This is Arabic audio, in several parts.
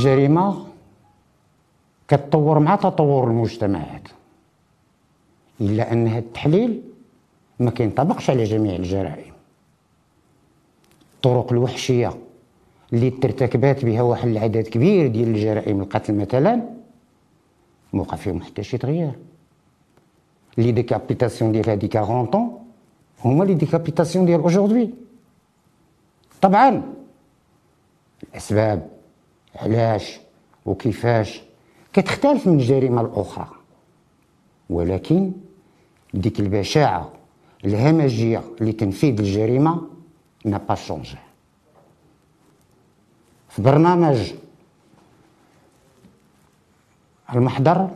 الجريمة كتطور مع تطور المجتمعات إلا أن هذا التحليل ما كينطبقش على جميع الجرائم. الطرق الوحشية اللي ترتكبات بها واحد العدد كبير ديال الجرائم القتل مثلا موقع فيهم حتى شي تغيير. les décapitations ديال هادي 40 ans هما les décapitations ديال aujourd'hui طبعا الأسباب علاش وكيفاش كتختلف من جريمه لاخرى ولكن ديك البشاعة الهمجية لتنفيذ n'a pas changé. في برنامج المحضر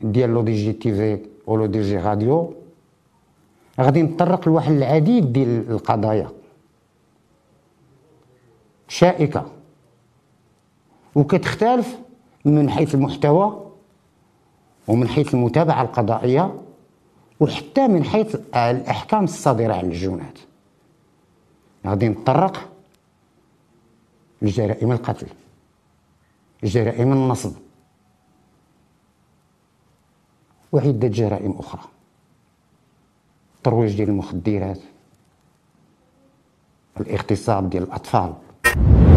ديال لو دي جي تي في ولو دي جي راديو غادي نتطرق لواحد العديد ديال القضايا. شائكة. وكتختلف من حيث المحتوى ومن حيث المتابعة القضائية وحتى من حيث الأحكام الصادرة عن الجنات غادي نتطرق لجرائم القتل جرائم النصب وعدة جرائم أخرى. الترويج ديال المخدرات الاغتصاب ديال الأطفال.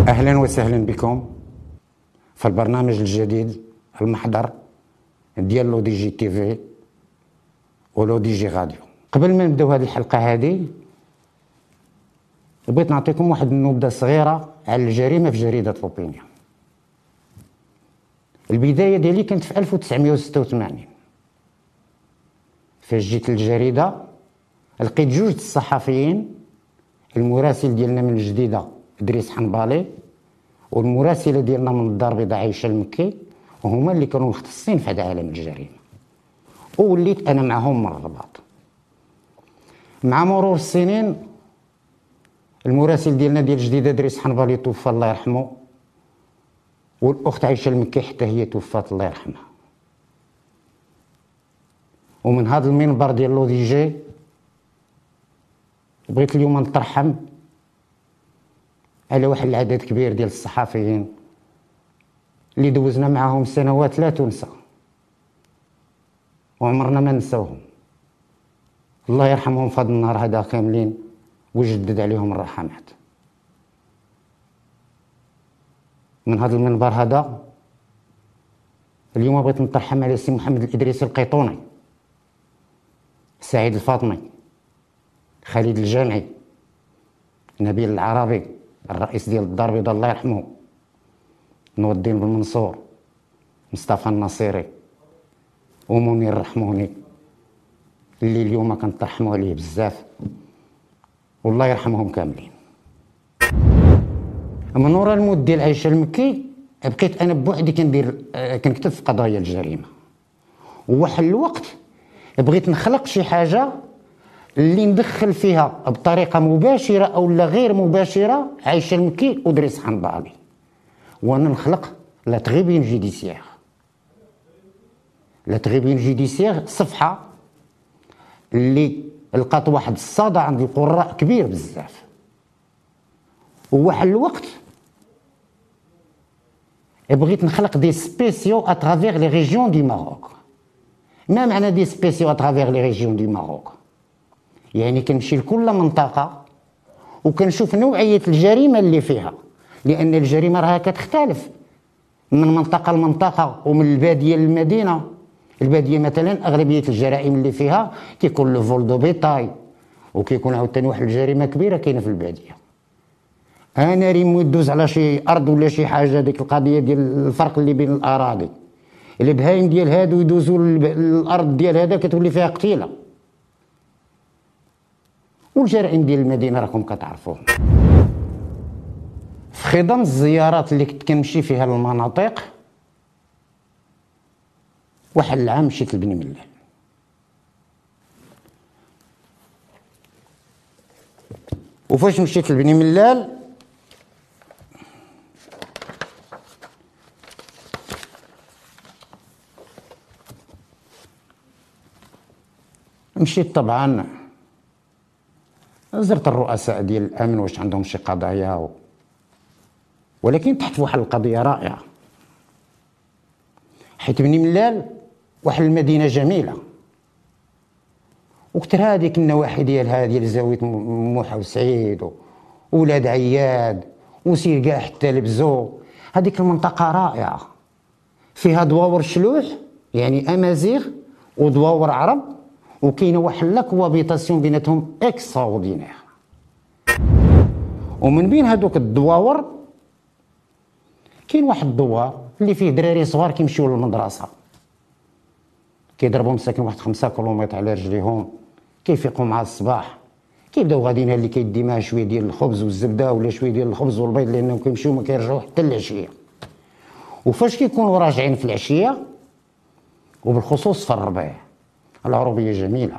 أهلا وسهلا بكم. في البرنامج الجديد المحضر ديال لو دي جي تي في ولو دي جي راديو. قبل ما نبداو هذه الحلقة هذه بغيت نعطيكم واحد النبذة صغيرة على الجريمة في جريدة L'Opinion البداية ديالي كانت في 1986 فاش جيت للجريدة لقيت جوج الصحفيين المراسل ديالنا من الجديدة. إدريس حنبالي والمراسلة ديالنا من الدار البيضاء عايشة المكي وهما اللي كانوا مختصين في هذا عالم الجريمة. ووليت أنا معهم من الرباط مع مرور السنين المراسل ديالنا ديال جديدة إدريس حنبالي توفى الله يرحمه والأخت عائشه المكي حتى هي توفات الله يرحمها. ومن هذا المنبر ديال لو دي جي بغيت اليوم نترحم على واحد العدد كبير ديال الصحفيين اللي دوزنا معاهم سنوات لا تنسى. وعمرنا ما نساوهم الله يرحمهم في هذا النهار هذا كاملين ويجدد عليهم الرحمات. من هذا المنبر هذا اليوم بغيت نترحم على سي محمد الإدريسي القيطوني سعيد الفاطمي خالد الجامعي نبيل العربي. الرئيس ديال الدار البيضاء الله يرحمه نور الدين بن منصور مصطفى النصيري ومنير الرحموني اللي اليوم كنترحموا عليه بزاف والله يرحمهم كاملين. من ورا الموت ديال عائشة المكي بقيت أنا بوحدي كندير آه، كنكتب في قضايا الجريمة. وواحد الوقت بغيت نخلق شي حاجة اللي ندخل فيها بطريقة مباشرة أو لا غير مباشرة عائشه المكي ودريس حنبالي وأنا نخلق لا تغيبين جيديسيير. لا تغيبين جيديسيير صفحة اللي لقات واحد الصدى عند القراء كبير بزاف. وواحد الوقت بغيت نخلق des spéciaux à travers les régions du Maroc ما معنى des spéciaux à travers les régions du Maroc يعني كنمشي لكل منطقة وكنشوف نوعية الجريمة اللي فيها. لأن الجريمة راها كتختلف من منطقة لمنطقة ومن البادية للمدينة. البادية مثلا أغلبية الجرائم اللي فيها كيكون le vol de bétail وكيكون عاوتاني واحد الجريمة كبيرة كاينة في البادية. أنا ريمو يدوز على شي أرض ولا شي حاجة ديك القضية ديال الفرق اللي بين الأراضي. البهايم ديال هادو يدوزوا الأرض ديال هذا كتولي فيها قتيلة. والجرائم ديال المدينة راكم كتعرفوهم. في خضم الزيارات اللي كنت كنمشي فيها للمناطق واحد العام مشيت لبني ملال. وفاش مشيت لبني ملال مشيت طبعا زرت الرؤساء ديال الأمن واش عندهم شي قضايا و... ولكن تحت واحد القضية رائعة. حيت بني ملال واحد المدينة جميلة. وكتر هذيك النواحي ديالها ديال زاوية موحى وسعيد وولاد عياد وسير كاع حتى لبزو هذيك المنطقة رائعة. فيها دواور شلوح يعني أمازيغ ودواور عرب. وكاينه واحد la cohabitation بيناتهم extraordinaire ومن بين هذوك الدواور كاين واحد الدوار اللي فيه دراري صغار كيمشيو للمدرسة. كيضربوا مساكن واحد خمسة كيلومتر على رجليهم كيفيقوا مع الصباح. كيبداو غاديين اللي كيدي معاه شوية ديال الخبز والزبدة ولا شوية ديال الخبز والبيض لأنهم كيمشيو ما كيرجعوا حتى العشية. وفاش كيكونوا راجعين في العشية وبالخصوص في الربيع. العروبية جميلة.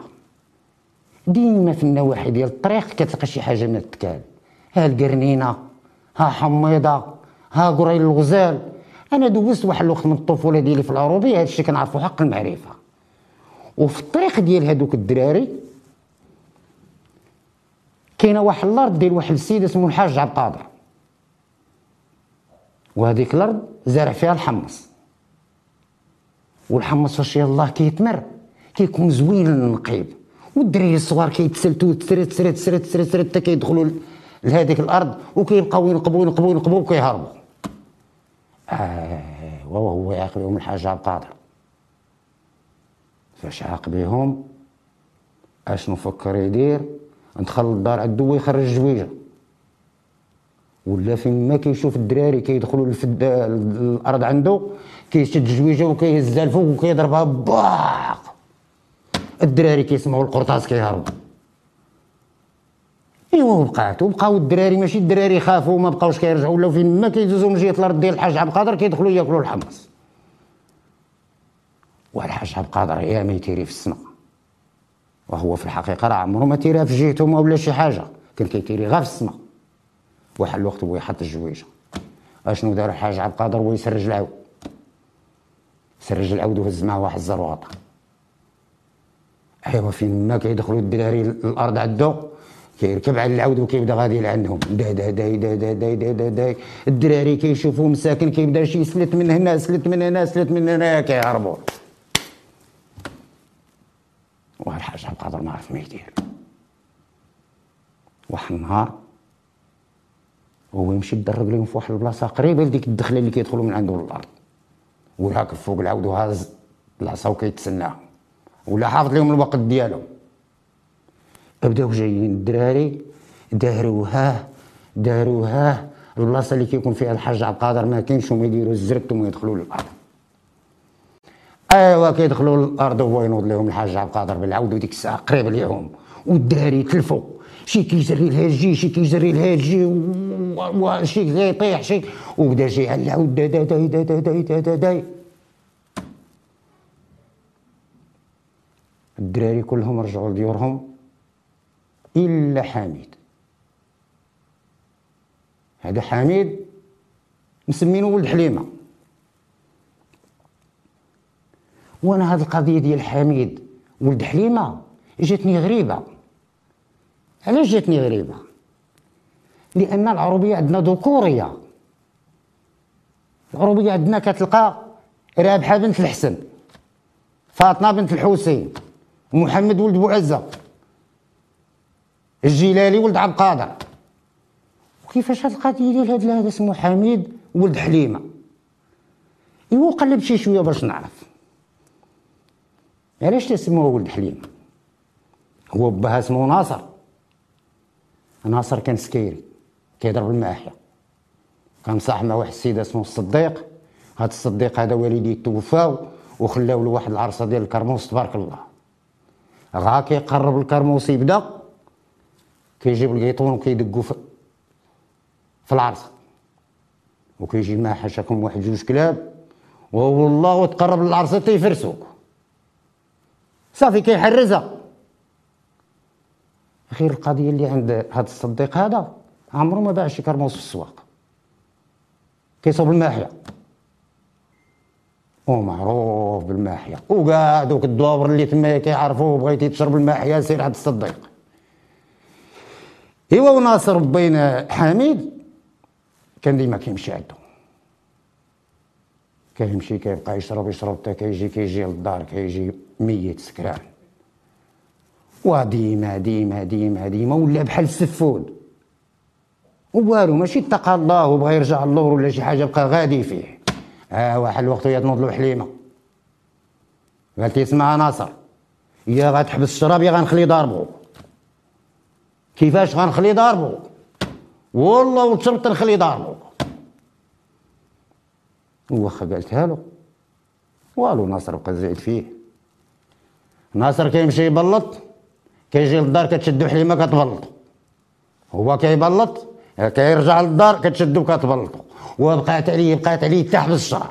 ديما في النواحي ديال الطريق كتلقى شي حاجة من التكال. ها القرنينة ها حميضة ها قريل الغزال. أنا دوزت واحد الوقت من الطفولة ديالي في العروبية هذا الشيء كنعرفو حق المعرفة. وفي الطريق ديال هذوك الدراري كاينة واحد الأرض ديال واحد السيد اسمه الحاج عبد القادر. وهذيك الأرض زارع فيها الحمص. والحمص فاش يلاه كيتمر؟ كيكون زوين للنقيب والدراري الصغار كيتسلتوا تسرت تسرت تسرت تسرت تسرت حتى كيدخلوا لهذيك الأرض وكيبقاو ينقبوا ينقبوا ينقبوا وكيهربوا آه وهو يعاقبهم الحاج عبد القادر. فاش عاقبيهم اشنو فكر يدير؟ دخل للدار عندو ويخرج الجويجة. ولا فين ما كيشوف الدراري كيدخلوا للفد الأرض عنده كيشد الجويجة وكيهزها الفوق وكيضربها باق الدراري كيسمعوا القرطاس كيهربوا. ايوا وبقات وبقاو الدراري ماشي الدراري خافوا وما بقاوش كيرجعوا ولاو فين ما كيدوزوا من جهة الأرض ديال الحاج عبد القادر كيدخلوا ياكلوا الحمص. والحاج عبد القادر يا ما يتيري في السماء وهو في الحقيقة راه عمره ما تيريها في جهتهم ولا شي حاجة. كان كيتيري غير في السماء واحد الوقت هو يحط الجويجة. أشنو دار الحاج عبد القادر؟ هو يسرج العود. سرج العود وهز معاه واحد الزرواطة. ايوا فين ما كيدخلوا الدراري الأرض عندو كيركب على العود وكيبدا غادي لعندهم دا دا دا دا دا دا دا دا دا الدراري كيشوفوا مساكن كيبدا شي سلت من هنا سلت من هنا سلت من هنا كيهربوا واحد الحاج عبد القادر ما عرف ما يدير. واحد النهار هو يمشي يدرب لهم في واحد البلاصة قريبة لديك الدخلة اللي كيدخلوا من عنده للأرض. وراكب فوق العود وهاز العصا وكيتسناهم. ولا حافظ لهم الوقت ديالهم. بداو جايين الدراري داروها داروها البلاصة اللي كيكون فيها الحاج عبد القادر ما كاينش هما يديروا الزرت وما يدخلوا للأرض. أيوا كيدخلوا للأرض وهو ينوض لهم الحاج عبد القادر بالعود وديك الساعة قريب ليهم. والدراري تلفوا شي كيجري لهاد الجيه شي كيجري لهاد الجيه وشي كيطيح شي. وبدا جاي على العود داي داي داي داي داي داي, داي, داي, داي. الدراري كلهم رجعوا لديورهم إلا حميد. هذا حميد مسمينه ولد حليمه وأنا هذه القضية ديال حميد ولد حليمة جاتني غريبة. علاش جاتني غريبة؟ لأن العربيه عندنا ذكورية. العربيه عندنا كتلقى رابحة بنت الحسن فاطمة بنت الحسين. محمد ولد بوعزه الجيلالي ولد عبد القادر. وكيفاش هاد القضية ديال هاد هذا اسمه حميد ولد حليمة؟ إيوا قلب شي شوية باش نعرف. علاش تسموه ولد حليمة؟ هو بها اسمه ناصر. ناصر كان سكيري كيضرب الماحية. كان صاحب مع واحد السيد اسمه الصديق. هذا الصديق هذا والديه توفاو وخلاو له واحد العرصة ديال الكرموس تبارك الله. غا كيقرب الكرموس يبدا كيجيب القيطون وكيدقو في العرصه وكيجي معاه حاشاكم واحد جوج كلاب والله وتقرب للعرصه تيفرسوك صافي كيحرزها غير القضية اللي عند هذا الصديق هذا عمره ما باع شي كرموس في السواق. كيصوب الماحية. ومعروف بالماحية. وكاع دوك الدواور اللي تما كيعرفوه بغيتي تشرب الماحية سير عند الصديق إيوا وناصر بين حميد كان ديما كيمشي عندو. كيمشي كيبقى يشرب يشرب حتى كيجي كيجي للدار كيجي ميت سكران. وديما ديما ديما ديما ولا بحال السفود. والو ماشي اتقى الله وبغى يرجع اللور ولا شي حاجة بقى غادي فيه. آه واحد الوقت وهي تنوض له حليمة. قالت ليه اسمع ناصر. يا غتحبس الشراب يا غنخلي ضاربو كيفاش غنخلي ضاربو والله وتشربت نخلي ضاربو واخا قالتها له والو ناصر بقى زعيد فيه. ناصر كيمشي يبلط كيجي للدار كتشدو حليمة كتبلط. هو كيبلط كيرجع للدار كتشدو كتبلطو وبقات عليه بقات عليه تحت الشرع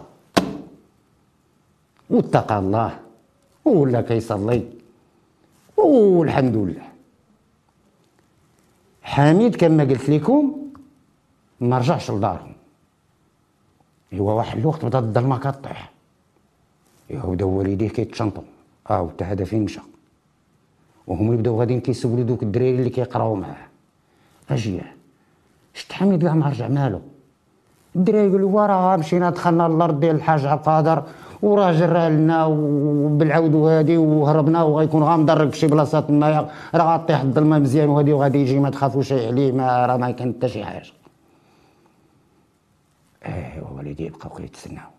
واتقى الله. ولا كيصلي. والحمد لله. حميد كما قلت لكم ما رجعش لدارهم. ايوا واحد الوقت بدا الظلمه كطيح. ايوا بداو والديه كيتشنطوا آه حتى هذا فين مشى؟ وهم يبداو غاديين كيسولوا دوك الدراري اللي كيقراو معاه. اجيه شت حميد كاع ما رجع مالو الدراري يقولوا وراه مشينا دخلنا للأرض ديال الحاج عبد القادر وراه جرى لنا وبالعود وهادي وهربنا وغيكون غامضرك في شي بلاصة تما راه غطيح الظلمة مزيان وهادي وغادي يجي ما تخافوش عليه ما راه ما كان حتى شي حاجة. إيه والدي بقاو كيتسناو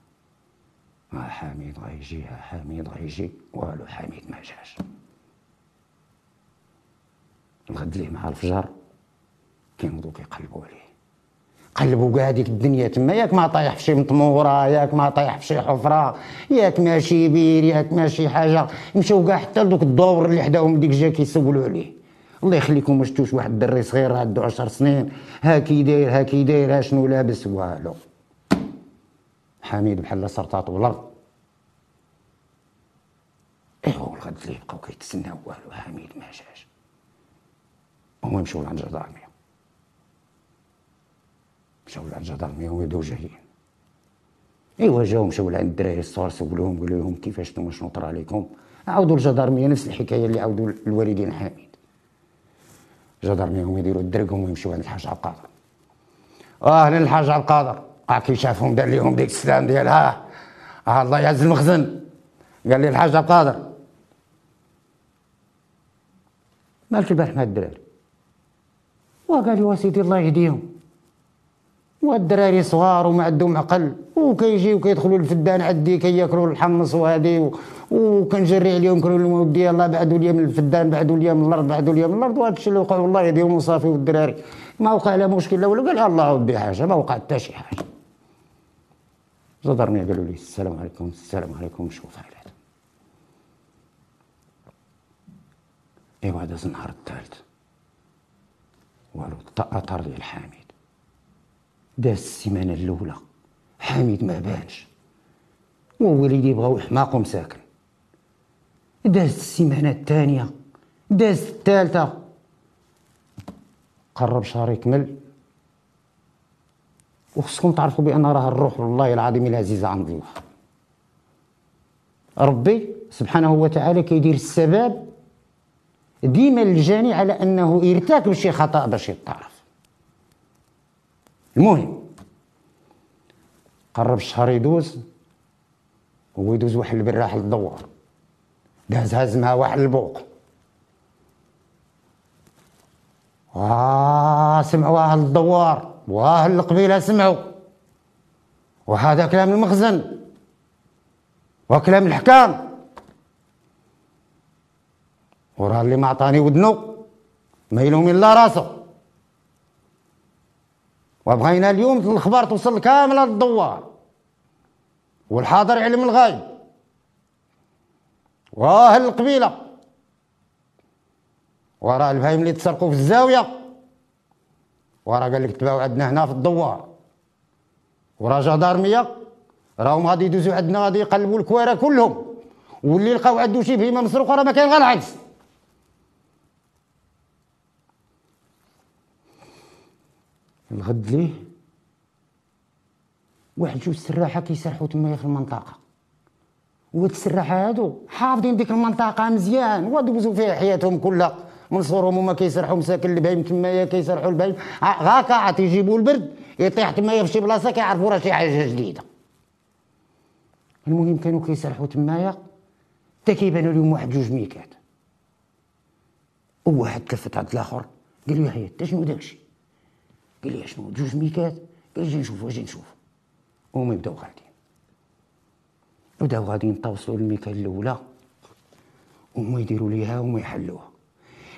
ها حميد غيجي ها حميد غيجي. والو حميد ما جاش. الغد ليه مع الفجر. كينوضو كيقلبوا عليه. قلبوا كاع ديك الدنيا تما ياك ما طايح في شي مطمورة ياك ما طايح في شي حفرة ياك ماشي بير ياك ماشي حاجة. مشاو كاع حتى لدوك الدور اللي حداهم ديك جا كيسولوا عليه. الله يخليكم ما واحد الدري صغير عنده عشر سنين ها كي داير ها كي داير ها شنو لابس؟ والو. حميد بحال سرطاتو الارض إيوا الغد اللي بقاو كيتسناو والو حميد ما جاش. هما يمشيو لعند الجدارميه مشاو لعند الجدارميه ويدو جايين ايوا جاو مشاو لعند الدراري الصغار سولوهم قالوا لهم كيفاش نتوما شنو طرا عليكم. عاودوا الجدارميه نفس الحكاية اللي عاودوا الوالدين حميد الجدارميه هما يديروا الدرقهم ويمشيو عند الحاج عبد القادر. أهلا الحاج عبد القادر. آه كي شافهم دار لهم ديك السلام ديالها آه الله يعز المخزن. قال لي الحاج عبد القادر. مالك البارح مع الدراري؟ وقال لي وسيدي الله يهديهم. والدراري صغار وما عندهم عقل وكيجيو كيدخلوا الفدان عندي كياكلوا الحمص وهادي وكنجري عليهم كنقول لهم ودي الله بعدوا لي من الفدان بعدوا لي من الأرض بعدوا لي من الأرض. وهذا الشيء اللي وقع والله يهديهم وصافي والدراري. ما وقع لا مشكل لا والو قال الله ودي حاجة ما وقع حتى شي حاجة. زدرني قالوا لي السلام عليكم السلام عليكم شوف عليك ايوا داز النهار الثالث. والو طار ديال حميد داز السيمانة الأولى. حميد ما بانش. ووليدي بغاو حماق ومساكن داز السيمانة الثانية. داز الثالثة. قرب شهر يكمل. وخصكم تعرفوا بأن راه الروح والله العظيم العزيزه عند الله. ربي سبحانه وتعالى كيدير السبب ديما الجاني على أنه يرتكب شي خطأ باش يتعرف المهم قرب الشهر يدوز هو يدوز واحد البراح للدوار. داز هاز مع واحد البوق. آه سمعوا أهل الدوار وأهل القبيلة سمعوا. وهذا كلام المخزن وكلام الحكام. وراه اللي ما عطاني ودنو ما يلوم إلا راسو وبغينا اليوم الاخبار توصل كامله للدوار والحاضر علم الغايب. واهل القبيلة. وراه البهايم اللي تسرقوا في الزاوية. وراه قال لك تباعوا عندنا هنا في الدوار. وراه جدارميه راهم غادي يدوزوا عندنا غادي يقلبوا الكواره كلهم. واللي لقاو عنده شي بهيمه مسروقة راه ما كاين غير العكس. الغد ليه؟ واحد جوج سراحه كيسرحوا تما في المنطقة. وهاد السراحة هادو حافظين ديك المنطقة مزيان. ودوزوا فيها حياتهم كلها. منصورهم هما كيسرحوا مساكن البهيم تمايا كيسرحوا البهيم. هاكا عاد تيجيبوا البرد يطيح تمايا في شي بلاصة كيعرفوا راه شي حاجة جديدة. المهم كانوا كيسرحوا تمايا حتى كيبانوا لهم واحد جوج ميكات. وواحد تلفت عند الآخر قال له يحيى انت شنو داكشي؟ قال لي شنو جوج ميكات قال لي جي نشوف أجي نشوف وهما بداو غاديين بداو غاديين توصلوا للميكات الاولى وهما يديروا ليها وما يحلوها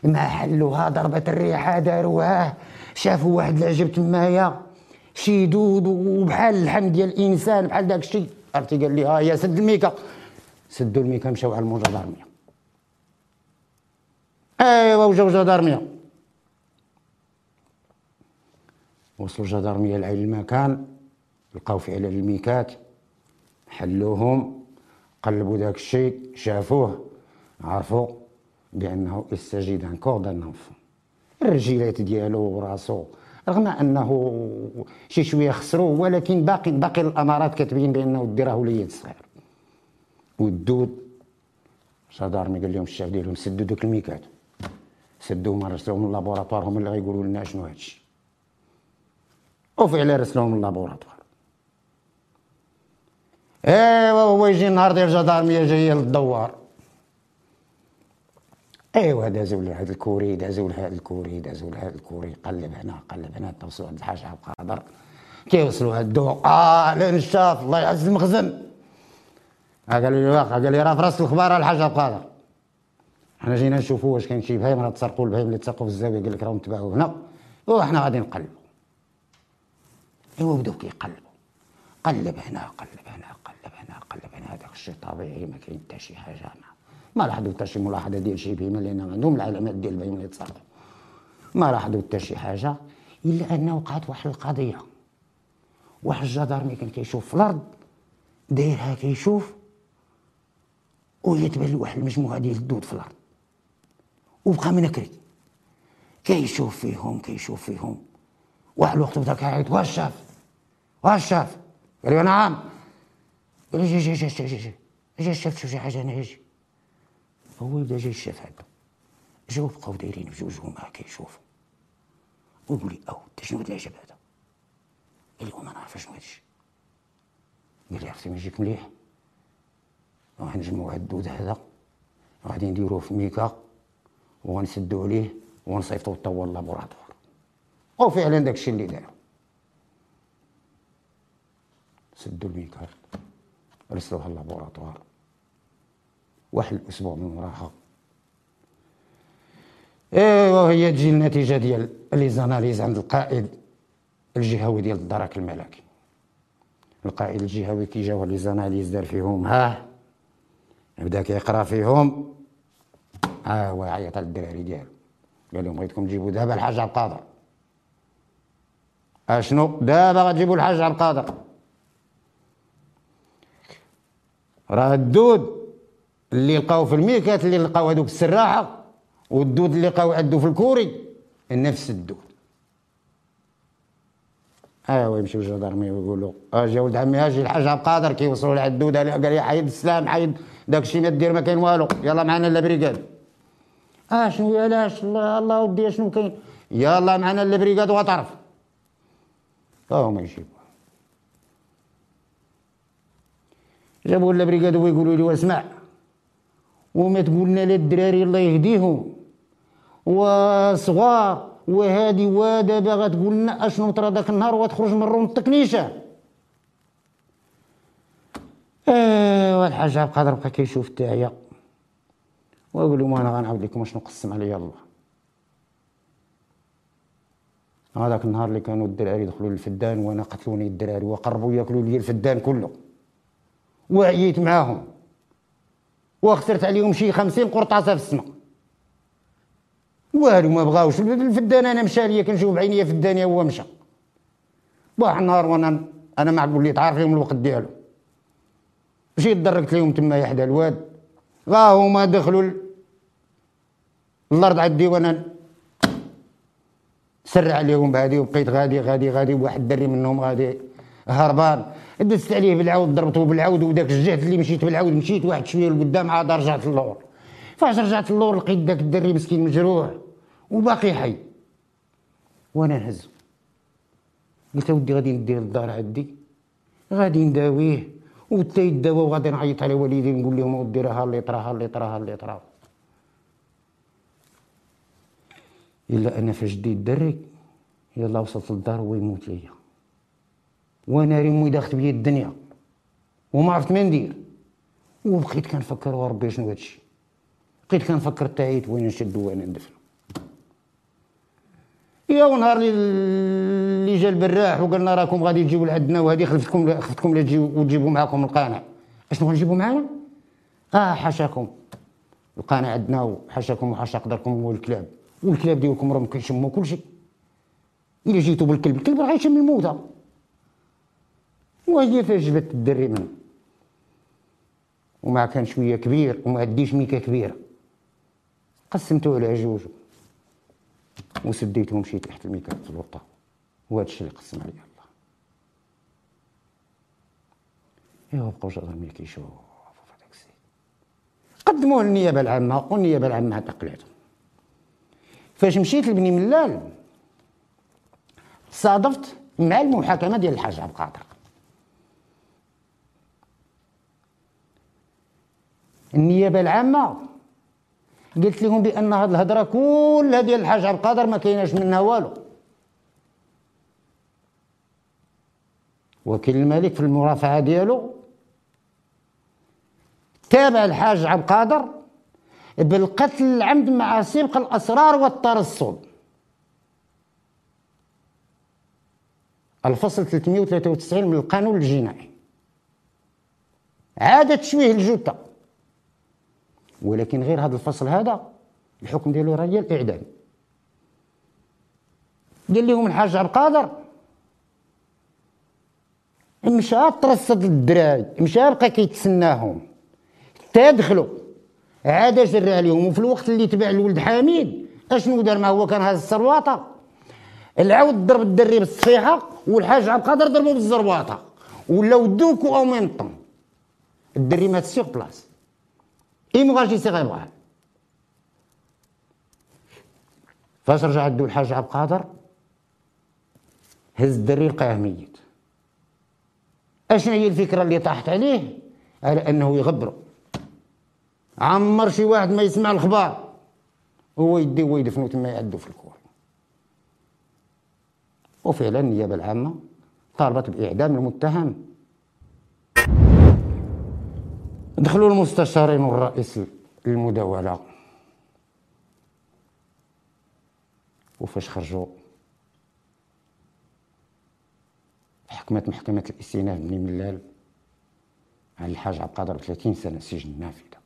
ما حلوها ضربة الريحة داروها شافوا واحد العجب تمايا شي دود وبحال اللحم ديال الانسان بحال داك الشيء عرفتي قال لي ها هي سد الميكا سدوا الميكا مشاو على المجدرميه ايوا وجاو جدارميه وصلوا جدارميه لعين المكان لقاو فعلا الميكات حلوهم قلبوا داك الشيء شافوه عرفوا بأنه il s'agit d'un corps d'un enfant الرجيلات ديالو وراسو رغم أنه شي شوية خسروا ولكن باقي باقي الأمارات كتبين بأنه الدري راه وليد صغير. والدود جدارمي قال لهم الشيخ ديالهم سدوا دوك الميكات. سدوهم رسلوهم ال laboratoire هما اللي غيقولوا لنا شنو هادشي. وفعلا رسلوهم اللابوراتوار ايوا هو يجي النهار ديال الجدارميه جاية للدوار. ايوا دازوا لهذا الكوري دازوا لهذا الكوري دازوا لهذا الكوري. قلب هنا قلب هنا توصلوا عند الحاج عبد القادر. كيوصلوا هاد الدوق آه لا نشاف الله يعز المخزن. قال لي واقع قال لي راه في رأس الخبار الحاج عبد القادر. حنا جينا نشوفوا واش كاين شي بهايم راه تسرقوا البهايم اللي تسرقوا في الزاوية. قال لك راهم تباعوا هنا. وحنا غادي نقلبوا. ايوا بداو كيقلبوا قلب هنا قلب هنا قلب هنا قلب هنا. هذاك الشيء طبيعي ما كاين شي حاجة. ما ما لاحظوا حتى شي ملاحظة ديال شي بهيمه لأن عندهم العلامات ديال البهيمه اللي تسرقوا ما لاحظوا حتى شي حاجة إلا ان وقعت واحد القضية. واحد الجدارمي كان كيشوف في الأرض دايرها كيشوف ويتبان واحد المجموعة ديال الدود في الأرض. وبقى منكري. كيشوف فيهم كيشوف فيهم. واحد الوقت بدأ كيعيط واش شاف؟ واش شاف قال له نعم. قال جي جي جي جي جي جي. جي شفت شي حاجة أنا يجي هو يبدأ جاي شاف هذا جاو بقاو دايرين بجوجهم هكا كيشوفوا ويقول لي أو انت شنو هاد العجب هذا؟ قال لي ما نعرف شنو هادشي قال لي عرفتي ما يجيك مليح. راح نجمعوا هاد الدود هذا. غادي نديروه في ميكا. وغنسدو عليه. ونصيفطو حتى هو ال laboratoire وفعلا داكشي اللي داروا سدوا الميكا رسلوها ال laboratoire. واحد الأسبوع من وراها. ايوا هي تجي النتيجة ديال les analyses عند القائد الجهوي ديال الدرك الملكي. القائد الجهوي كي جاو les analyses دار فيهم ها بدا كيقرا فيهم. ها هو عيط للدراري ديالو. قال لهم بغيتكم تجيبوا دابا الحاج عبد القادر. أشنو؟ دابا غتجيبوا الحاج عبد القادر. راه الدود اللي لقاو في الميكات اللي لقاو هذوك السراحة والدود اللي لقاو عندو في الكوري نفس الدود. ايوا يمشيو الجدارمي ويقولوا أجي ولد عمي أجي الحاج عبد القادر كيوصلوا الدود قال لي حيد السلام حيد داك الشيء ما دير ما كاين والو يلا معنا la brigade آه شنو علاش؟ الله ودي شنو كاين؟ يلا معنا la brigade وطرف. ها هما يجيبوا جابوا la brigade ويقولوا لي واسمع. وما تقولنا للدراري الله يهديهم. وصغار وهادي ودابا غتقول لنا أشنو طرا داك النهار وتخرج من روم التكنيشة. أيوا الحاج عبد القادر بقى كيشوف التاعيه ويقول لهم أنا غنعاود لكم أشنو قسم عليا الله. هذاك النهار اللي كانوا الدراري يدخلوا للفدان وأنا قتلوني الدراري وقربوا ياكلوا لي الفدان كله. وعييت معاهم. وخسرت عليهم شي خمسين قرطاسة في السنة والو ما بغاوش. الفدان أنا مشى ليا كنشوف بعينيا في الدانيه هو مشى. واحد النهار وأنا أنا معقول لي تعرف لهم الوقت ديالو. مشيت دركت لهم تما حدا الواد. غا هما دخلوا الأرض عندي وأنا سرع عليهم بهادي وبقيت غادي غادي غادي واحد دري منهم غادي. هربان. دزت عليه بالعود ضربته بالعود وداك الجهد اللي مشيت بالعود مشيت واحد شوية لقدام عاد رجعت اللور فاش رجعت اللور لقيت داك الدري مسكين مجروح وباقي حي. وأنا نهز. قلت ودي غادي ندير الدار عندي. غادي نداويه وتا يداوى وغادي نعيط على والدي نقول لهم ودي راه اللي طرا اللي طرا اللي طرا. إلا أنا فاش ديت الدري يلا وصلت للدار هو يموت ليا. وأنا ريمو داخت بيا الدنيا. وما عرفت ما ندير. وبقيت كنفكر وربي شنو هادشي. بقيت كنفكر تاعيت وين نشد وأنا ندفن. يا ونهار اللي جا البراح وقالنا راكم غادي تجيبوا لعندنا وهذه خلفتكم خفتكم لا تجيبوا وتجيبوا معكم القانع. اشنو غنجيبوا معانا؟ آه حاشاكم القانع عندنا وحاشاكم وحاشا قدركم هو الكلاب والكلاب ديالكم راهم كيشموا كل شيء إلا جيتوا بالكلب الكلب راه يشم الموتى. وهي فاش جبت الدري من ومع كان شوية كبير وما عنديش ميكا كبيرة. قسمته على جوج. وسديته ومشيت تحت الميكا في الورطه وهذا الشيء اللي قسم عليا الله. ايوا بقاو جرامي كيشوفوا في هذاك السيد قدموه للنيابه العامة والنيابة العامة اعتقلته فاش مشيت لبني ملال صادفت مع المحاكمة ديال الحاج عبد القادر. النيابة العامة. قلت لهم بأن هذه الهضرة كلها ديال الحاج عبد القادر ما كايناش منها والو. وكيل الملك في المرافعة ديالو. تابع الحاج عبد القادر بالقتل العمد مع سبق الأسرار والترصد الفصل 393 من القانون الجنائي. عاد تشويه الجثه ولكن غير هذا الفصل هذا الحكم ديالو راه ديال الاعدام قال لهم الحاج عبد القادر مشى ترصد الدراري مشى بقى كيتسناهم. حتى دخلوا عاد جرى عليهم. وفي الوقت اللي تبع الولد حميد أشنو دار؟ ما هو كان هذا الزرواطة. العود ضرب الدري بالصفيحه والحاج عبد القادر ضربه بالزرواطة. voilà deux coups au même temps الدري مات sur place hémorragie cérébrale فاش رجع عندو الحاج عبد القادر هز الدري لقاه ميت. أشنو هي الفكرة اللي طاحت عليه؟ على أنه يغبرو. عمر شي واحد ما يسمع الخبار هو يدي هو يدفنو تما يعدو في الكور. وفعلا النيابة العامة طالبت بإعدام المتهم. دخلوا المستشارين والرئيس المداولة وفاش خرجوا؟ حكمت محكمة الاستئناف بني ملال على الحاج عبد القادر 30 سنة سجن نافذة.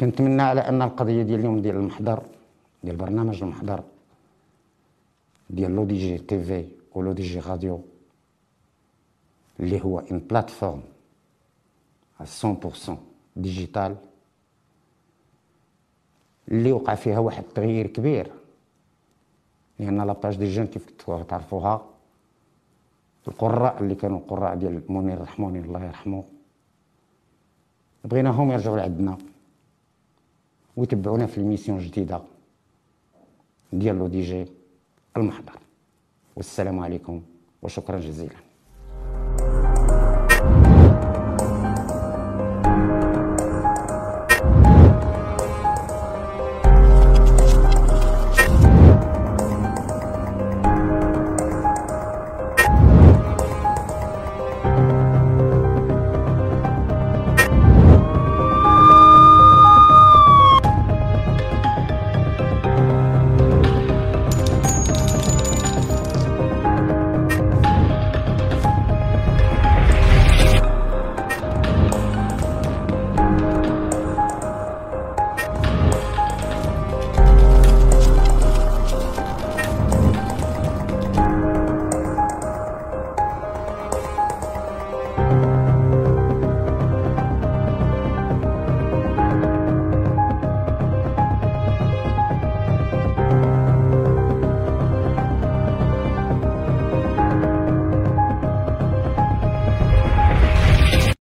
كنتمنى على أن القضية ديال اليوم ديال المحضر ديال برنامج المحضر ديال لو دي جي تي في ولو دي جي راديو اللي هو une plateforme 100% digitale اللي وقع فيها واحد التغيير كبير لأن la page des gens كيف تعرفوها؟ القراء اللي كانوا القراء ديال منير الرحموني الله يرحمه. بغيناهم يرجعوا لعندنا ويتبعونا في l'émission جديده ديال L'ODJ المحضر. والسلام عليكم وشكرا جزيلا.